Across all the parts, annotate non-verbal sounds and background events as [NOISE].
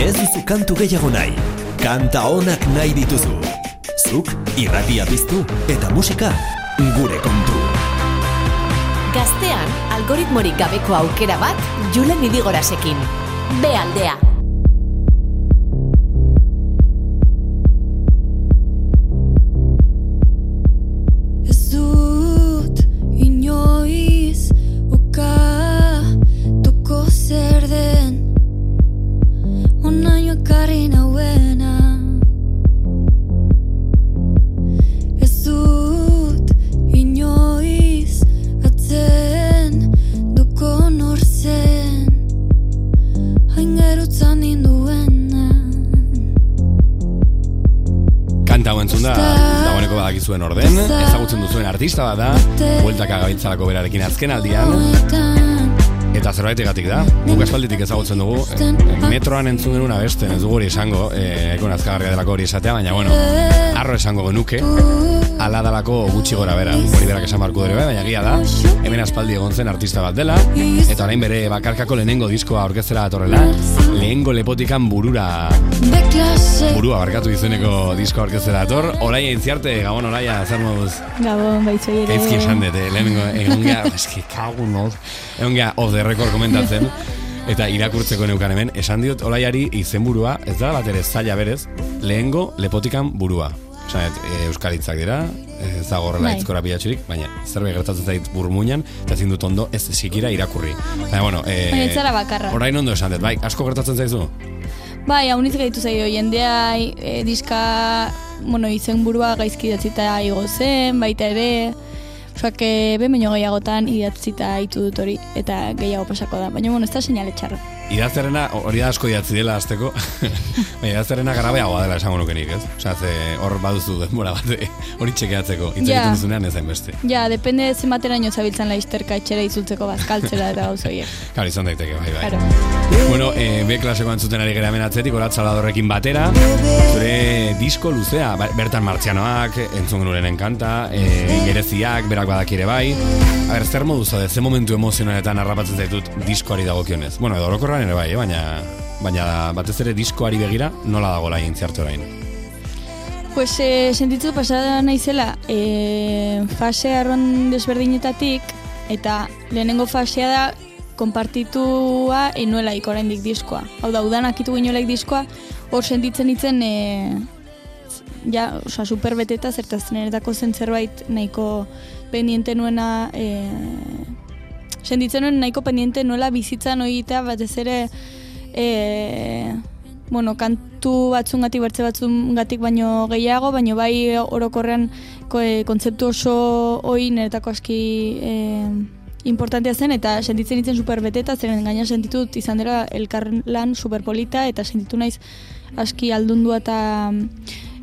Ez duzu kantu gehiago nahi, kanta onak nahi dituzu. Zuk irratia piztu eta musika gure kontu. Gaztean, algoritmorik gabeko aukera bat, Julen Idigorasekin. Be aldea. Ninduena Kanta hau entzun da, dagoeneko badakizuen orden, ezagutzen duzuen artista bat da, bueltaka gabiltzalako berarekin azken aldian, eta zerbaitegatik da, guk aspalditik ezagutzen dugu, eh, metroan entzun genuen abesten, ez dugu hori esango, eh, ekon azkagarria delako hori esatea, baina bueno, arro esango genuke, ala dalako gutxi gora bera, hori berak esan barku dure, baina egia da, hemen aspaldi egon zen artista bat dela, eta orain bere bakarkako lehenengo diskoa aurkeztera datorrela, lehengo lepotikan burura burua barkatu izeneko disko aurkeztera dator. Orain aintziarte, gabon oraia, zer moduz? Gabon, baitxoi ere. Gaizki esan dut, eh? lehenengo, egon geha, eski, [LAUGHS] kagun not. Egon geha, off the record komentatzen. Eta irakurtzeko neukan hemen, esan diot olaiari izenburua, ez da bat ere zaila berez, lehengo lepotikan burua. Osa, e, euskalitzak dira, ez da gorrela Bai. itzkora pilatxurik, baina zerbait gertatzen zait burmuinan, eta ezin dut ondo ez sikira irakurri. Baina, bueno, e, Baina bakarra. orain ondo esan dut, bai, asko gertatzen zaizu? Bai, hauniz gaitu zaio, jendea e, diska, bueno, izen burua gaizki idatzita igo zen, baita ere, Osak, behin baino gehiagotan idatzita itu dut hori, eta gehiago pasako da. Baina, bueno, ez da seinale txarra. Idazterrena, hori da asko idatzi dela azteko, [LAUGHS] baina idazterrena garabeagoa dela esango nuke nik, ez? Osa, ze hor baduzu denbora bat, eh, hori txekeatzeko, hitz Ja. egiten duzunean ez beste. Ja, depende zenbateraino zabiltzan laizterka etxera itzultzeko bazkaltzera eta gauza horiek. Claro, izan daiteke, bai, bai. Claro. Bueno, e, B klaseko antzuten ari gara hemen atzetik, oratzaladorrekin batera, zure disko luzea, ba- bertan martzianoak, entzun genuen kanta, e, gereziak, berak badakire bai. A ber, zer modu zaude, ze momentu emozionaletan harrapatzen zaitut diskoari dagokionez? Bueno, edo orokorran ere bai, eh? baina, baina batez ere diskoari begira, nola dago lain ziarte orain? Pues eh, sentitzu pasada naizela eh, fase arron desberdinetatik eta lehenengo fasea da konpartitua enuelaik oraindik diskoa. Hau da, udanak itu inoelaik diskoa, hor sentitzen itzen eh, ja, oza, super beteta zertaz niretako zen zerbait nahiko pendiente nuena eh, sentitzen nuen nahiko pendiente nuela bizitzan oitea batez ere eh, bueno, kantu batzungatik bertze batzungatik baino gehiago, baino bai orokorrean ko, e, kontzeptu oso hoi niretako aski e, importantea zen eta sentitzen itzen super beteta, zeren gaina sentitut izan dela elkarlan superpolita eta sentitu naiz aski aldundua eta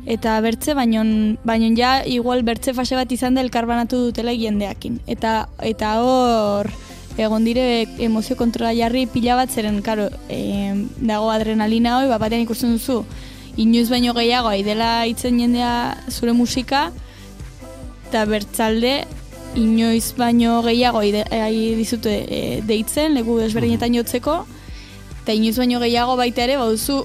eta bertze, baino, baino ja igual bertze fase bat izan da elkarbanatu dutela jendeakin. Eta, eta hor egon dire emozio kontrola jarri pila bat zeren, karo, e, dago adrenalina hoi, bat batean ikusten duzu, inoiz baino gehiago, dela hitzen jendea zure musika, eta bertzalde, inoiz baino gehiago ide- ai dizute e, deitzen, leku desberdinetan jotzeko, eta inoiz baino gehiago baita ere, baduzu,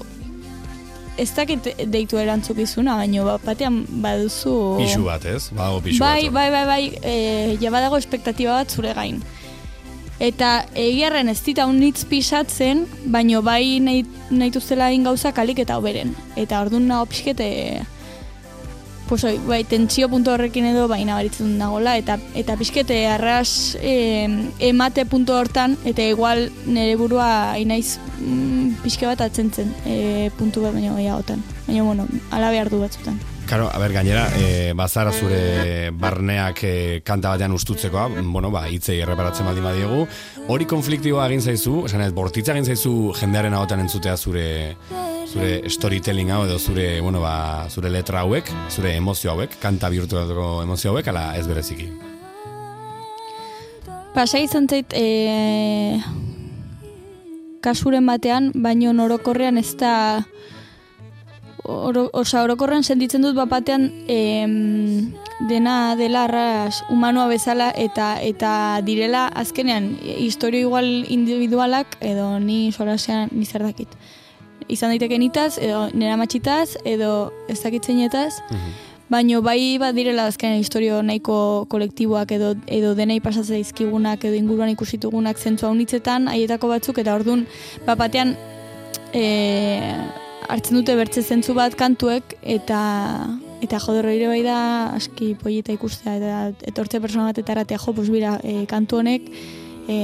ez dakit deitu erantzukizuna, baino bat batean baduzu... Pixu bat, ez? Badago pixu bai, bat. bai, bai, bai, e, ja badago espektatiba bat zure gain. Eta egiarren ez dita unitz pisatzen, baino bai nahi, nahi tuztela egin gauza kalik eta hoberen. Eta orduan nago pixkete, pues, oi, bai, tentsio puntu horrekin edo bai nabaritzen nagola, eta, eta pixkete arras e, emate puntu hortan, eta igual nire burua inaiz mm, pixke bat atzentzen e, puntu bat baino gehiagotan. Baina, bueno, ala behar du batzutan. Karo, a ber, gainera, e, bazara zure barneak e, kanta batean ustutzekoa, bueno, ba, hitzei erreparatzen baldin badiegu. Hori konfliktiboa egin zaizu, esan ez, bortitza egin zaizu jendearen ahotan entzutea zure zure storytelling hau edo zure, bueno, ba, zure letra hauek, zure emozio hauek, kanta bihurtuko emozio hauek, ala ez bereziki. Pasa izan zait, e, kasuren batean, baino orokorrean ez da oro, osa, orokorrean sentitzen dut bat batean em, dena dela arras humanoa bezala eta eta direla azkenean historio igual individualak edo ni solasean ni zer dakit. izan daiteke nitaz, edo nera matxitaz, edo ez dakitzeinetaz, baino bai bat direla azkenean historio nahiko kolektiboak edo edo denei pasatzen zaizkigunak edo inguruan ikusitugunak zentzu haunitzetan, haietako batzuk, eta ordun bat batean e, hartzen dute bertze zentzu bat kantuek, eta eta joder hori bai da aski poieta ikustea, eta etortze persona bat eta eratea jo, pues bira, e, kantu honek e,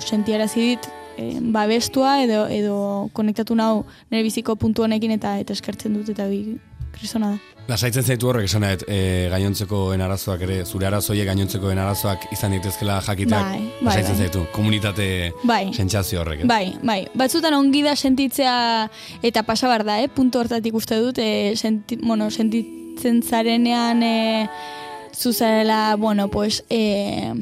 sentiarazi dit e, babestua edo edo konektatu nau nire biziko puntu honekin eta eta eskertzen dut eta bi krisona da. Lasaitzen zaitu horrek esan nahet, e, gainontzekoen arazoak ere, zure arazoiek gainontzekoen arazoak izan ditezkela jakiteak, Bai, bai, lasaitzen bai. zaitu, komunitate Bai. sentsazio horrek. ez? Bai, bai. Batzutan ongi da sentitzea eta pasa behar da, eh? Puntu hortatik uste dut, eh, senti, bueno, sentitzen zarenean eh, zuzarela, bueno, pues, eh,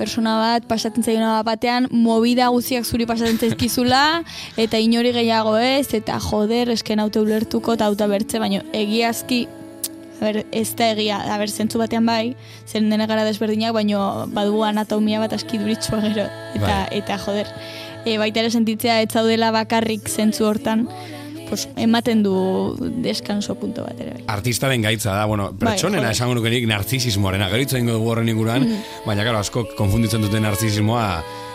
persona bat pasatzen zaiona bat batean, movida guztiak zuri pasatzen zaizkizula, eta inori gehiago ez, eta joder, esken haute ulertuko eta auta bertze, baino egiazki, a ber, ez da egia, a ber, zentzu batean bai, zen dena gara desberdinak, baino badu anatomia bat aski duritsua gero, eta, Bai. eta joder, e, baita ere sentitzea ez zaudela bakarrik zentzu hortan, pues, ematen du deskanso punto bat ere bai. Artistaren gaitza da, bueno, pertsonena joder. esango nukenik narzisismoarena, gero hitz egingo dugu horren inguruan, baina claro, asko konfunditzen duten narzisismoa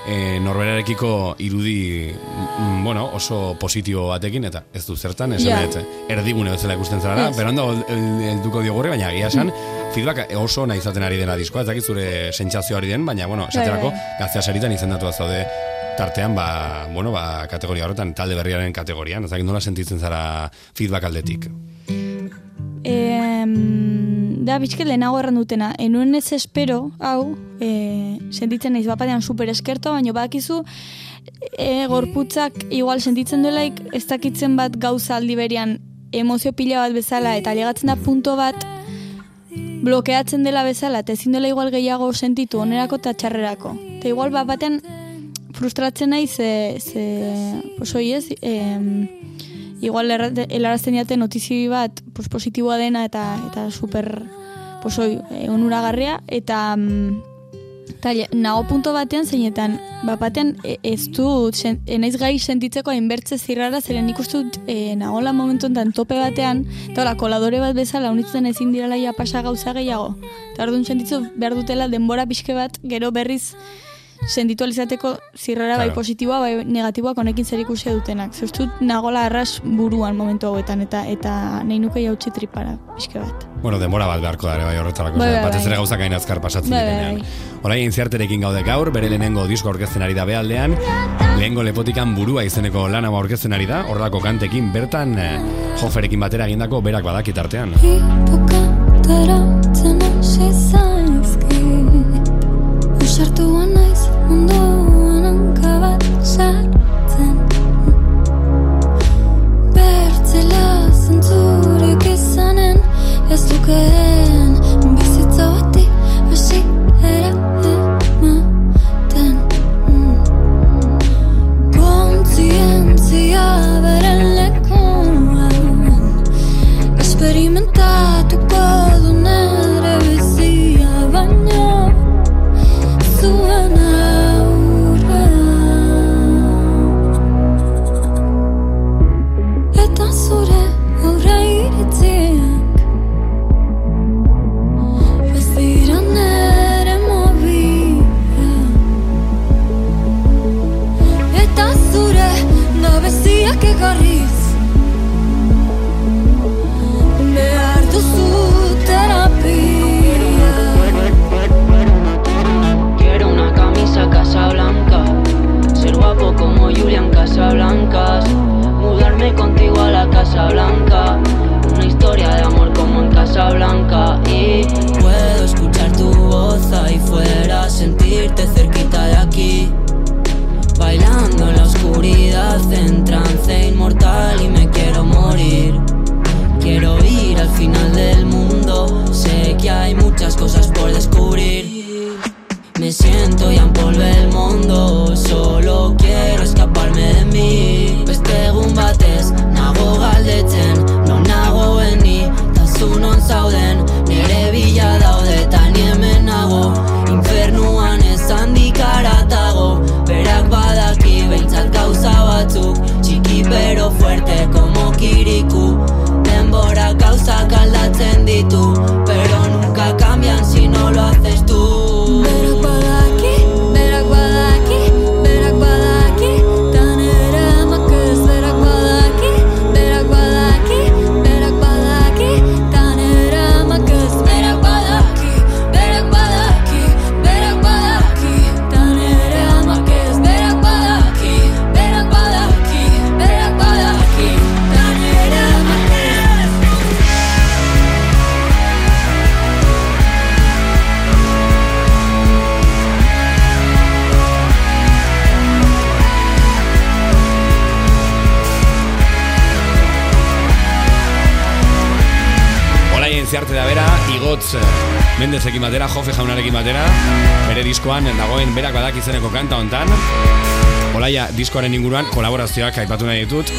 e, norberarekiko irudi mm, bueno, oso positibo batekin eta ez du zertan, esan yeah. erdigune bezala ikusten zara, Ez. pero ondo helduko diogorri, baina egia esan, feedback oso nahi izaten ari dela diskoa, ez dakit zure sentsazio ari den, baina bueno, esaterako, bai. gaztea saritan izendatua zaude tartean, ba, bueno, ba, kategoria horretan, talde berriaren kategorian, ez dakit nola sentitzen zara feedback aldetik. Em, da, bizket lehenago erran dutena. Enuen ez espero, hau, e, sentitzen naiz bapatean super eskerto, baina badakizu e, gorputzak igual sentitzen duelaik ez dakitzen bat gauza aldi berian emozio pila bat bezala eta alegatzen da punto bat blokeatzen dela bezala eta ezin dela igual gehiago sentitu onerako eta txarrerako. Eta igual bat batean frustratzen nahi ze, ze pues hoi ez, em, igual helarazten diate notizi bat pues, positiboa dena eta eta super pues hoi, eh, onuragarria eta eta nago punto batean zeinetan bat batean e- ez du sen, e, naiz gai sentitzeko hainbertze zirrara zeren nik uste dut e, nagola momentu enten tope batean eta hola, koladore bat bezala unitzen ezin direla ja pasa gauza gehiago. Eta orduan sentitzu behar dutela denbora pixke bat gero berriz sentitu alizateko zirrara bai Claro. positiboa bai negatiboak honekin zer ikusia dutenak. Zer uste dut nagola arras buruan momentu hauetan eta eta nahi nuke jautsi tripara pixke bat. Bueno, denbora bat beharko da ere bai horretarako, Bai, bai, bai, batez bai. ere gauzak hain azkar pasatzen Bai, bai, direnean. bai. Orain intziarterekin gaude gaur, bere lehenengo disko aurkezten ari da bealdean, lehengo lepotikan burua izeneko lan hau aurkezten ari da, horrelako kantekin bertan eh, joferekin batera egindako berak badakit artean. Hipokateratzen hasi zaizkit Usartuan ez dukeen Bizitza aldatzen ditu Olaien ziarte da bera, igotz eh, Mendezekin batera, Jofe jaunarekin batera. Bere diskoan dagoen berak badak izeneko kanta hontan Olaia diskoaren inguruan kolaborazioak aipatu nahi ditut.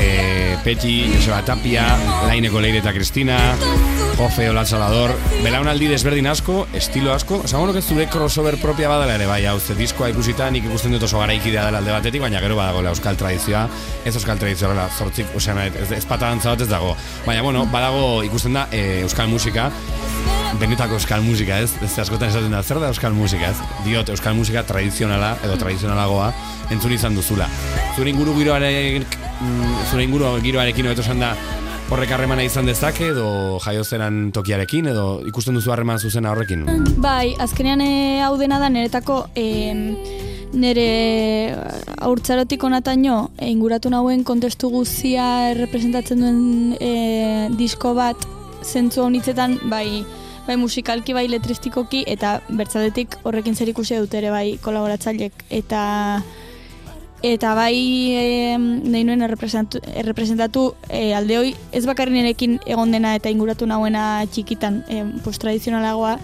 E, Peti, Joseba Tapia, Laineko Leire eta Kristina Jofe, Olat Salvador Belaunaldi desberdin asko, estilo asko. Esango nuke zure crossover propia badala ere bai Hau diskoa ikusita nik ikusten dut oso garaikidea dela alde batetik Baina gero badagoela euskal tradizioa. Ez euskal tradizioa dela zortzik Osean, ez, ez ez dago. Baina bueno, badago ikusten da e, euskal musika benetako euskal musika, ez? Ez askotan esaten da, zer da euskal musika, ez? Diot, euskal musika tradizionala, edo tradizionalagoa, entzun izan duzula. Zure inguru giroaren, mm, zure inguru giroarekin hobeto esan da, horrek harremana izan dezake, edo jaiozeran tokiarekin, edo ikusten duzu harreman zuzena horrekin? Bai, azkenean e, hau dena da niretako em, nire haurtzarotik onataino e, inguratu nauen kontestu guzia representatzen duen e, disko bat zentzu honitzetan bai bai musikalki bai letristikoki eta bertzadetik horrekin zer ikusi dut ere bai kolaboratzailek eta eta bai e, nahi nuen errepresentatu, errepresentatu e, alde hoi ez bakarri nirekin egon dena eta inguratu nauena txikitan e, pues, tradizionalagoa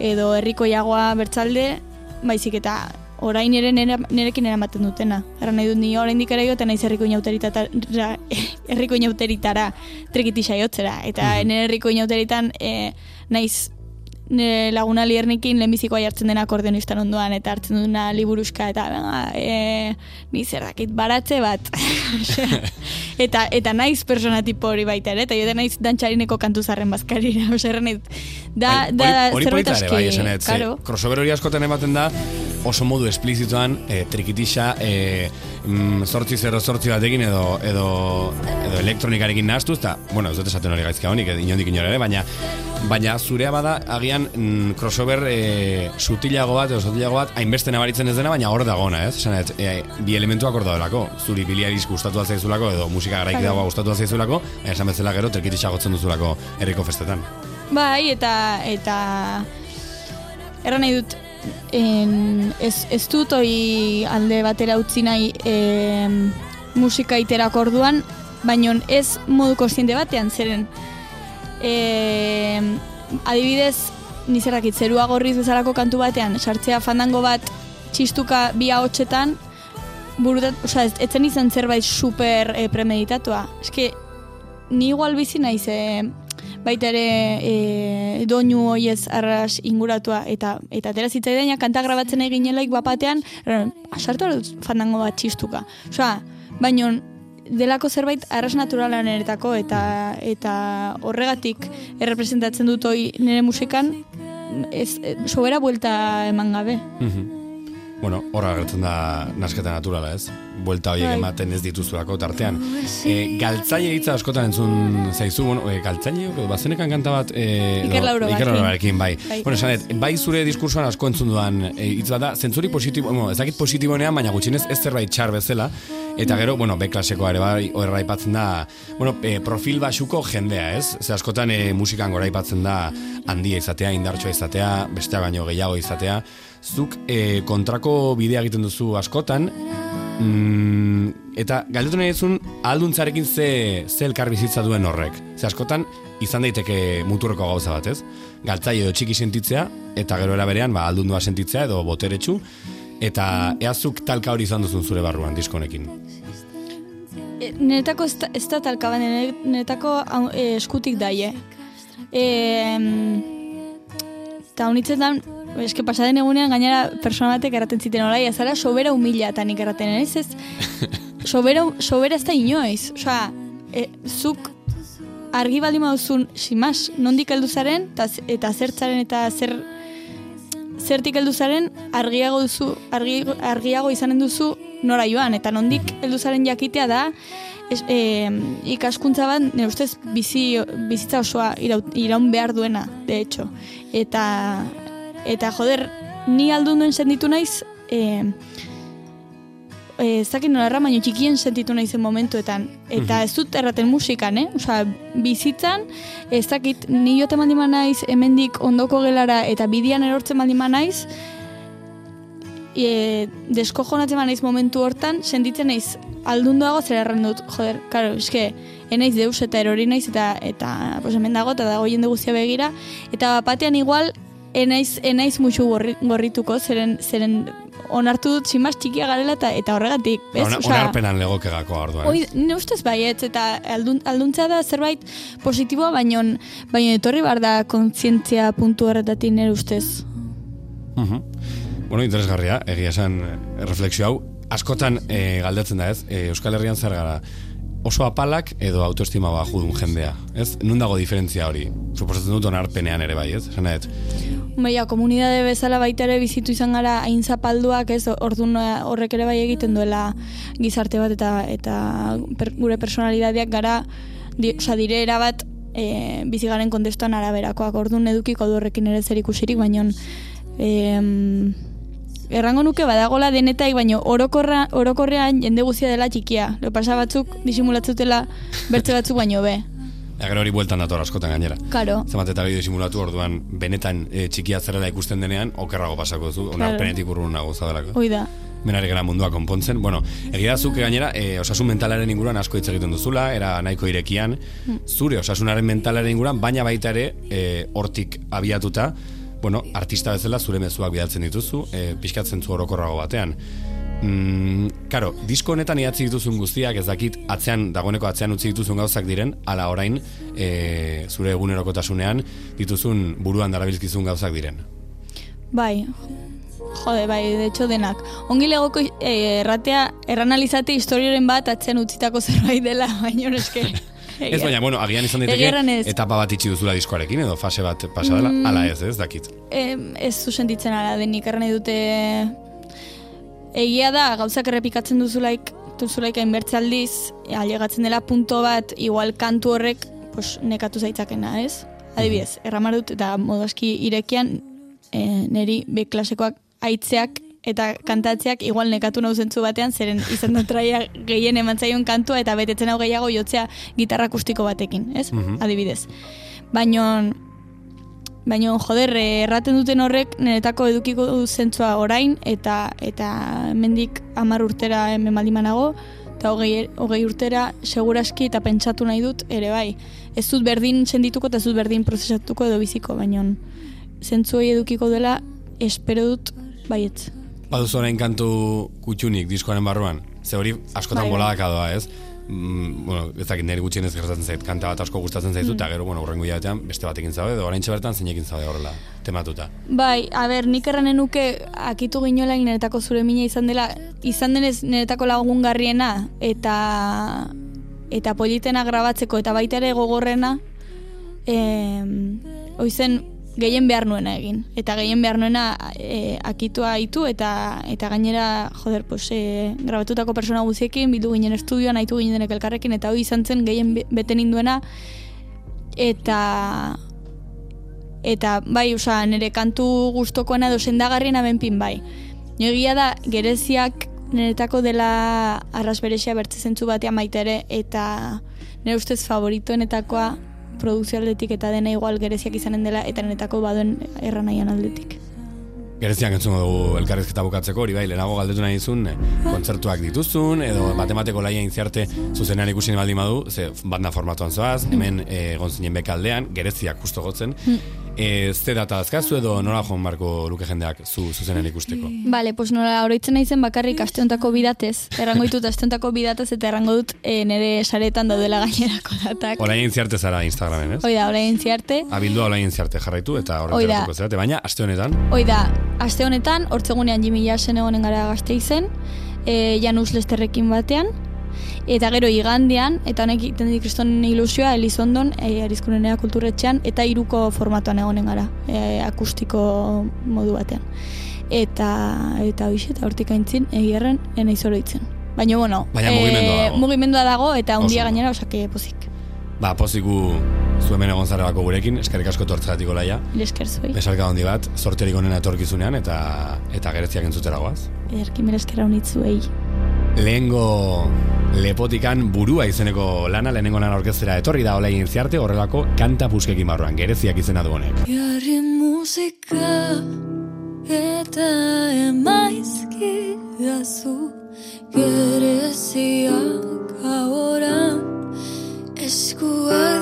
edo herrikoiagoa bertzalde baizik eta orain ere nere, nerekin eramaten dutena. Erra nahi dut ni oraindik ere joten naiz herriko inauteritara, [LAUGHS] herriko inauteritara trikiti saiotzera. Eta nire herriko inauteritan e, naiz nire laguna liernikin lehenbizikoa jartzen dena akordionistan ondoan eta hartzen duna liburuska eta e, ni zer dakit baratze bat. [LAUGHS] eta eta naiz persona tipo hori baita ere, eta jo da naiz dantxarineko kantu zarren bazkarira. [LAUGHS] Osea, erran dut, da, Bai, da, hori- hori zerbait bai, aski, esan ez, claro. crossover hori askotan ematen da, oso modu esplizituan, e, trikitisa, e, mm, zortzi zero zortzi batekin edo, edo, edo elektronikarekin nahaztuz, eta, bueno, ez dut esaten hori gaizka honik, inondik inora ere, baina, baina zurea bada, agian mm, crossover e, sutilago bat, edo sutilago bat, hainbeste nabaritzen ez dena, baina hor dagona, ez? Esan ez, e, bi elementuak hor daudelako, zuri biliariz gustatu zaizulako, edo musika garaiki dagoa gustatu zaizulako, baina esan bezala gero, trikitisa gotzen duzulako herriko festetan. Bai, eta eta erran nahi dut en, ez, ez dut hoi alde batera utzi nahi em, musika iterako orduan, baino ez modu kontziente batean, zeren em, adibidez, nizerakit, zerua gorriz bezalako kantu batean, sartzea fandango bat txistuka bi hotxetan, burutat, osea, ez, etzen izan zerbait super eh, premeditatua. Eske, ni igual bizi naiz, eh, baita ere e, doinu hoiez arras inguratua eta eta atera zitzaidaina kanta grabatzen egin ginelaik bapatean erran, sartu behar dut fandango bat txistuka osea, baino delako zerbait arras naturala niretako eta eta horregatik errepresentatzen dut hoi nire musikan ez, e, sobera buelta eman gabe Mhm. Bueno, horra gertzen da nasketa naturala, ez? Buelta horiek Bai. ematen ez dituzulako tartean. E, galtzaile hitza askotan entzun zaizu, bueno, e, galtzaile, bazenekan kanta bat... E, Iker Laurobarekin, bai. Bai. Bueno, esan dut, bai zure diskursoan asko entzun dudan e, hitz bat da, zentzuri positibo, bueno, ez dakit positibonean, baina gutxinez ez zerbait txar bezala, eta gero, bueno, B klasekoa ere bai, horra aipatzen da, bueno, e, profil basuko jendea, ez? Ze askotan e, musikan gora aipatzen da handia izatea, indartsua izatea, bestea baino gehiago izatea, zuk e, kontrako bidea egiten duzu askotan, mm, eta galdetu nahi duzun alduntzarekin ze, ze elkar bizitza duen horrek. Ze askotan, izan daiteke muturreko gauza bat, ez? Galtzai edo txiki sentitzea, eta gero era berean, ba, aldundua sentitzea edo boteretsu, eta eazuk talka hori izan duzun zure barruan diskonekin. E, Niretako ez da, talka, niretako hau, e, eskutik daie. E, eta honitzetan, eske pasaden egunean gainera persona batek erraten ziten olai, azara sobera humila eta nik erraten ez ez, [LAUGHS] sobera, sobera ez da inoiz. Osea, e, zuk argi baldin baduzun, simas, nondik heldu zaren, eta, eta zertzaren eta zer zertik heldu zaren, argiago duzu, argi, argiago izanen duzu nora joan, eta nondik heldu zaren jakitea da, es, e, ikaskuntza bat, nire ustez, bizi, bizitza osoa irau, iraun behar duena, de hecho. Eta, eta joder, ni aldunduen sentitu naiz, e, eh, ez dakit nola erran, baino txikien sentitu naizen momentuetan. Eta ez dut erraten musikan, eh? Osa, bizitzan, ez dakit, ni jote mandima naiz, hemendik ondoko gelara eta bidian erortzen mandima naiz, e, deskojonatzen naiz momentu hortan, sentitzen naiz aldundoago zer erran dut, joder, karo, eske, enaiz deus eta erori naiz eta, eta pues hemen dago, eta dago jende guztia begira, eta batean igual, enaiz, enaiz musu gorri, gorrituko, zeren, zeren onartu dut simaz txikia garela eta, eta horregatik, ez? Ona, Osea, onarpenan legokegako orduan. Oi, ne ustez baietz, eta aldun, alduntza da zerbait positiboa, baino, baino etorri bar da kontzientzia puntu horretatik nire ustez. Mhm. Bueno, interesgarria, egia esan eh, refleksio hau. Askotan eh, galdetzen da ez, eh, Euskal Herrian zer gara, oso apalak edo autoestima bajudun jendea, ez? Nun dago diferentzia hori? Suposatzen dut onarpenean ere bai, ez? Nahet. Baina, komunidade bezala baita ere bizitu izan gara hain zapalduak, ez, orduan eh, horrek ere bai egiten duela gizarte bat eta eta per, gure personalitateak gara, di, oza, dire erabat e, bizi garen kontestuan araberakoak, orduan edukiko du horrekin ere zer ikusirik, baino em, errango nuke badagola denetaik, baino orokorra, orokorrean jende guztia dela txikia. Lo pasa batzuk disimulatzutela bertze batzuk baino be. Ja, gero hori bueltan dator askotan gainera. Karo. Zemat eta gehiago simulatu orduan benetan e, txikia zerrela ikusten denean, okerrago pasako duzu, onarpenetik urrun nago zadelako. Hoi da. Menari gara mundua konpontzen. Bueno, egia zuk gainera, e, osasun mentalaren inguruan asko hitz egiten duzula, era nahiko irekian, zure osasunaren mentalaren inguruan, baina baita ere, e, hortik abiatuta, bueno, artista bezala zure mezuak bidaltzen dituzu, e, pixkatzen zu orokorrago batean. Mm, karo, disko honetan idatzi dituzun guztiak ez dakit atzean, dagoeneko atzean utzi dituzun gauzak diren, ala orain e, zure egunerokotasunean dituzun buruan darabilkizun gauzak diren. Bai, jode, bai, de hecho denak. Ongi legoko eh, erratea, erranalizate historioren bat atzen utzitako zerbait dela, [LAUGHS] baina eske... [LAUGHS] Ez baina, bueno, agian izan daiteke ez. etapa bat itxi duzula diskoarekin edo fase bat pasa dela, Mm. ala ez, ez dakit. Em, ez zu sentitzen ala denik erran dute egia da gauzak errepikatzen duzulaik duzulaik hainbertze aldiz e, ailegatzen dela punto bat igual kantu horrek pues, nekatu zaitzakena, ez? Adibidez, erramar dut eta modu aski irekian e, neri B klasekoak aitzeak eta kantatzeak igual nekatu nau zentzu batean, zeren izan da traia gehien emantzaion kantua eta betetzen hau gehiago jotzea gitarra akustiko batekin, ez? Mhm. Adibidez. Baina Baina, joder, erraten duten horrek niretako edukiko du zentzua orain, eta eta mendik amar urtera hemen baldimanago, eta hogei, hogei urtera seguraski eta pentsatu nahi dut ere bai. Ez dut berdin sendituko eta ez dut berdin prozesatuko edo biziko, baina zentzu edukiko dela espero dut baietz. Baduzu orain kantu kutxunik diskoaren barruan, ze hori askotan Bai, boladak doa, ez? Mm, bueno, ez dakit niri gutxienez gertatzen zait, kanta bat asko gustatzen zaizu, Mm. eta gero, bueno, urrengo hilabetean beste batekin zaude, edo orain bertan zeinekin zaude horrela, tematuta. Bai, a ber, nik erranen nuke akitu ginoela niretako zure mina izan dela, izan denez niretako lagungarriena eta eta politena grabatzeko eta baita ere gogorrena eh, oizen gehien behar nuena egin. Eta gehien behar nuena e, akitua aitu eta eta gainera, joder, pues, e, grabatutako persona guziekin, bildu ginen estudioan, aitu ginen elkarrekin, eta hori izan zen gehien be- bete ninduena, eta eta bai, osea, nire kantu gustokoena edo sendagarriena benpin bai. Nio egia da, gereziak niretako dela arras berexia bertze zentzu batean baita ere, eta nire ustez favoritoenetakoa produkzio aldetik eta dena igual gereziak izanen dela, eta niretako baduen erranaian aldetik. Gereziak entzungo dugu elkarrizketa bukatzeko, hori bai, lehenago galdetu nahi dizun, eh, kontzertuak dituzun, edo matemateko laia intziarte zuzenean ikusi baldin badu, ze banda formatuan zoaz, hemen eh, egon zinen bekaldean, gereziak justo gotzen, e, ze data azkazu edo nola joan barko luke jendeak zu zuzenean ikusteko? Bale, pues nola oroitzen naizen bakarrik asteontako bidatez, errango ditut asteontako bidatez eta errango dut e, nire saretan daudela gainerako datak. Olain intziarte zara Instagramen, ez? Hoi da, orain ziarte, Abildua olain intziarte jarraitu eta da. gertuko zerate, baina aste honetan, Hoi da, aste honetan, hortzegunean Jimmy Jasen egonen gara gazte izen, e, Janus Lesterrekin batean, Eta gero igandean, eta honek egiten dit kriston ilusioa, Elizondon, e, Arizkunenea kulturetxean, eta iruko formatuan egonen gara, e, akustiko modu batean. Eta, eta hoxe, eta hortik aintzin, egierren, enaiz oroitzen. Baina, bueno, Baina mugimendua dago. mugimendua dago, eta Oso. gainera, osake pozik. Ba, poziku zu hemen egon zara bako gurekin, eskerrik asko tortzeratiko laia. Esker zuei. Besarka handi bat, sorterik onena etorkizunean eta eta gereziak entzutera goaz. Ederki merezkera honitzuei. Lehengo lepotikan burua izeneko lana, lehenengo lana orkestera etorri da olain ziarte horrelako kanta puskekin barruan, gereziak izena du honek. Jarri musika eta emaizki dazu gereziak ahora eskuak